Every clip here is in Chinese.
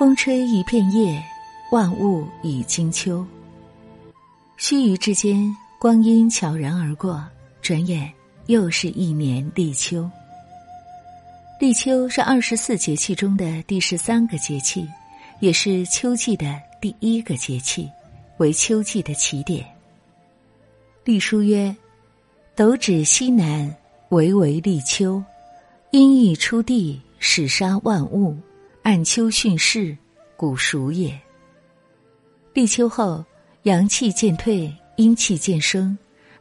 风吹一片叶，万物已经秋。须臾之间，光阴悄然而过，转眼又是一年立秋。立秋是二十四节气中的第十三个节气，也是秋季的第一个节气，为秋季的起点。隶书曰：“斗指西南，惟为立秋。阴翳出地，始杀万物。”按秋训世，古熟也。立秋后，阳气渐退，阴气渐生，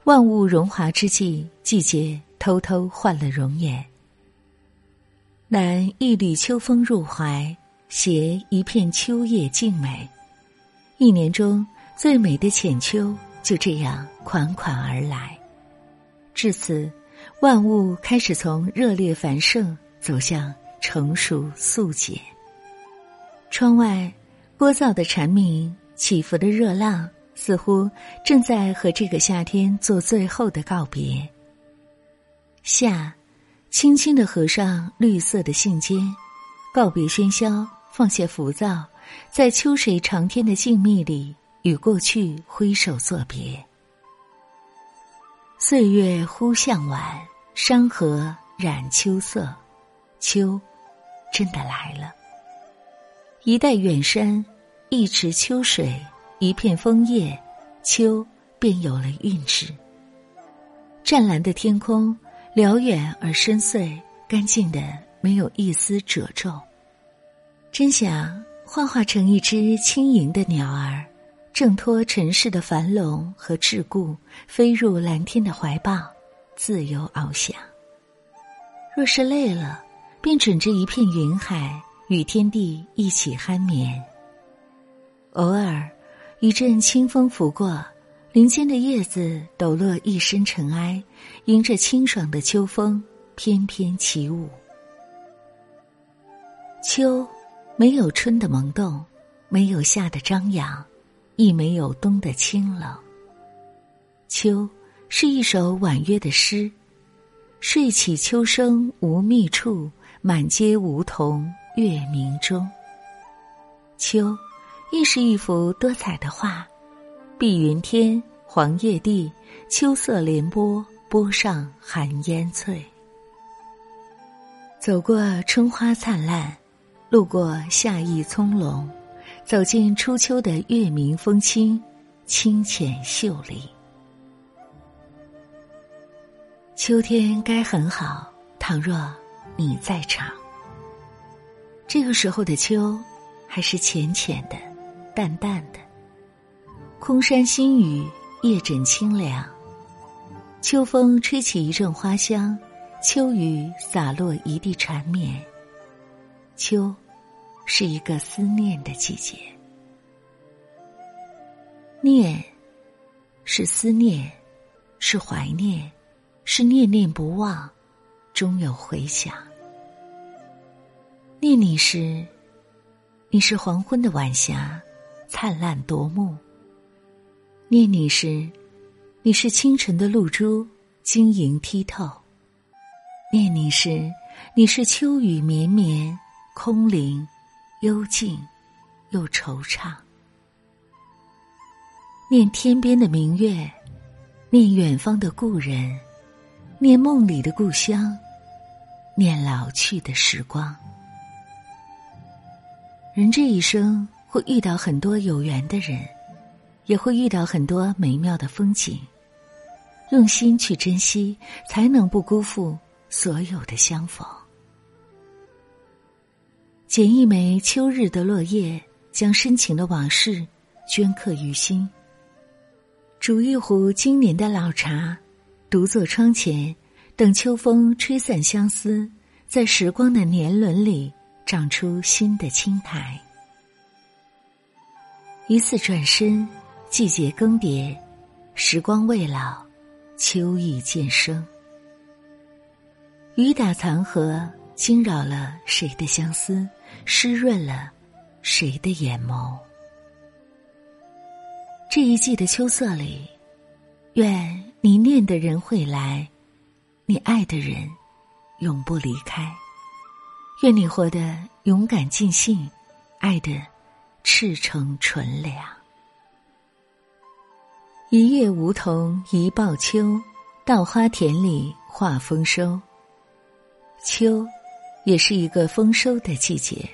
万物荣华之际，季节偷偷换了容颜。南一缕秋风入怀，携一片秋叶静美。一年中最美的浅秋就这样款款而来。至此，万物开始从热烈繁盛走向。成熟素简。窗外，聒噪的蝉鸣，起伏的热浪，似乎正在和这个夏天做最后的告别。夏，轻轻的合上绿色的信笺，告别喧嚣，放下浮躁，在秋水长天的静谧里，与过去挥手作别。岁月忽向晚，山河染秋色，秋。真的来了。一代远山，一池秋水，一片枫叶，秋便有了韵致。湛蓝的天空，辽远而深邃，干净的没有一丝褶皱。真想幻化成一只轻盈的鸟儿，挣脱尘世的繁荣和桎梏，飞入蓝天的怀抱，自由翱翔。若是累了。便枕着一片云海，与天地一起酣眠。偶尔，一阵清风拂过，林间的叶子抖落一身尘埃，迎着清爽的秋风翩翩起舞。秋，没有春的萌动，没有夏的张扬，亦没有冬的清冷。秋，是一首婉约的诗。睡起秋声无觅处。满街梧桐月明中。秋，亦是一幅多彩的画，碧云天，黄叶地，秋色连波，波上寒烟翠。走过春花灿烂，路过夏意葱茏，走进初秋的月明风清，清浅秀丽。秋天该很好，倘若。你在场。这个时候的秋，还是浅浅的、淡淡的。空山新雨，夜枕清凉。秋风吹起一阵花香，秋雨洒落一地缠绵。秋，是一个思念的季节。念，是思念，是怀念，是念念不忘，终有回响。念你时，你是黄昏的晚霞，灿烂夺目；念你时，你是清晨的露珠，晶莹剔透；念你时，你是秋雨绵绵，空灵、幽静又惆怅。念天边的明月，念远方的故人，念梦里的故乡，念老去的时光。人这一生会遇到很多有缘的人，也会遇到很多美妙的风景。用心去珍惜，才能不辜负所有的相逢。捡一枚秋日的落叶，将深情的往事镌刻于心。煮一壶经年的老茶，独坐窗前，等秋风吹散相思，在时光的年轮里。长出新的青苔。一次转身，季节更迭，时光未老，秋意渐生。雨打残荷，惊扰了谁的相思，湿润了谁的眼眸。这一季的秋色里，愿你念的人会来，你爱的人永不离开。愿你活得勇敢尽兴，爱的赤诚纯良。一叶梧桐一报秋，稻花田里话丰收。秋，也是一个丰收的季节。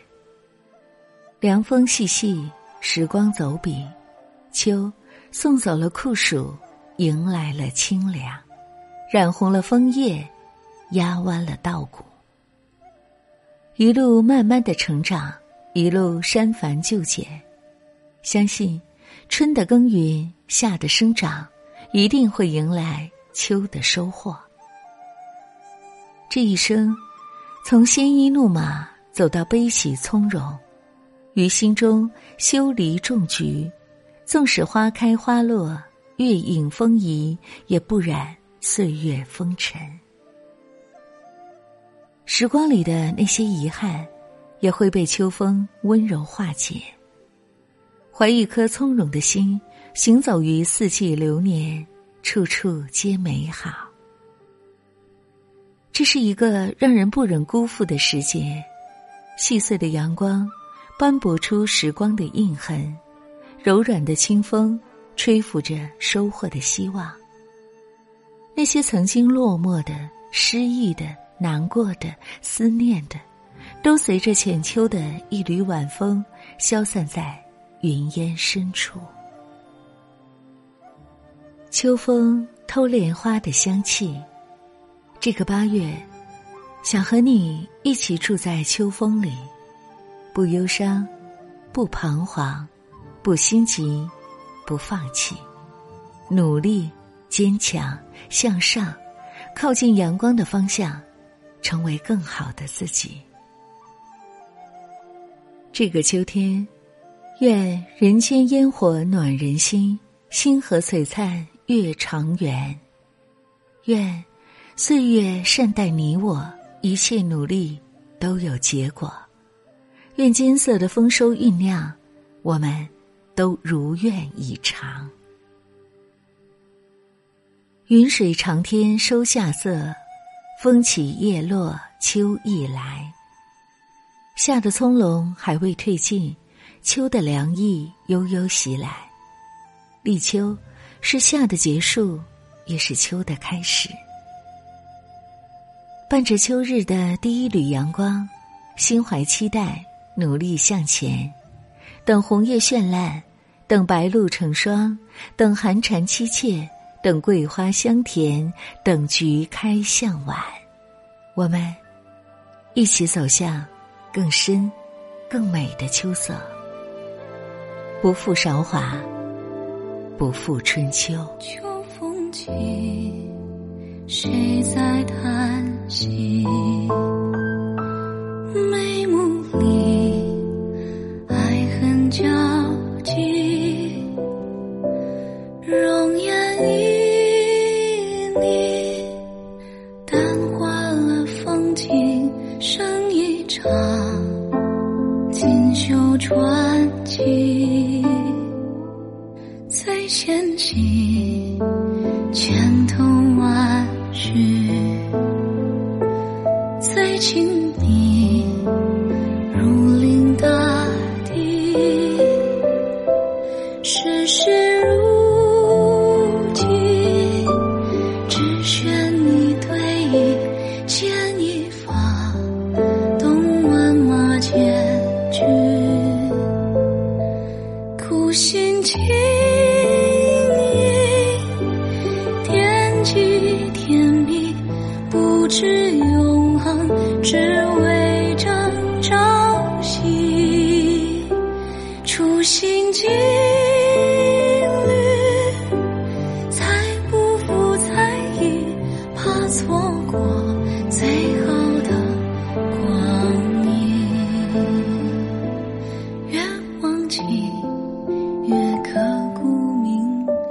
凉风细细，时光走笔，秋送走了酷暑，迎来了清凉，染红了枫叶，压弯了稻谷。一路慢慢的成长，一路删繁就简，相信春的耕耘。夏的生长，一定会迎来秋的收获。这一生，从鲜衣怒马走到悲喜从容，于心中修篱种菊，纵使花开花落，月影风移，也不染岁月风尘。时光里的那些遗憾，也会被秋风温柔化解。怀一颗从容的心。行走于四季流年，处处皆美好。这是一个让人不忍辜负的时节，细碎的阳光斑驳出时光的印痕，柔软的清风吹拂着收获的希望。那些曾经落寞的、失意的、难过的、思念的，都随着浅秋的一缕晚风，消散在云烟深处。秋风偷莲花的香气，这个八月，想和你一起住在秋风里，不忧伤，不彷徨，不心急，不放弃，努力坚强向上，靠近阳光的方向，成为更好的自己。这个秋天，愿人间烟火暖人心，星河璀璨。月长圆，愿岁月善待你我，一切努力都有结果。愿金色的丰收酝酿，我们都如愿以偿。云水长天收夏色，风起叶落秋意来。夏的葱茏还未褪尽，秋的凉意悠悠袭来。立秋。是夏的结束，也是秋的开始。伴着秋日的第一缕阳光，心怀期待，努力向前。等红叶绚烂，等白露成霜，等寒蝉凄切，等桂花香甜，等菊开向晚。我们一起走向更深、更美的秋色。不负韶华。不负春秋。秋风起，谁在叹息？万绪；最亲密，如临大敌。世事如棋，只选你对弈，牵一发，动万马千军，苦心情侣才不负猜疑，怕错过最好的光阴。越忘记越刻骨铭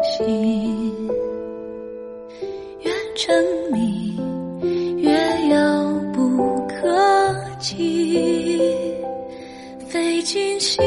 心，越沉迷越遥不可及，费尽心。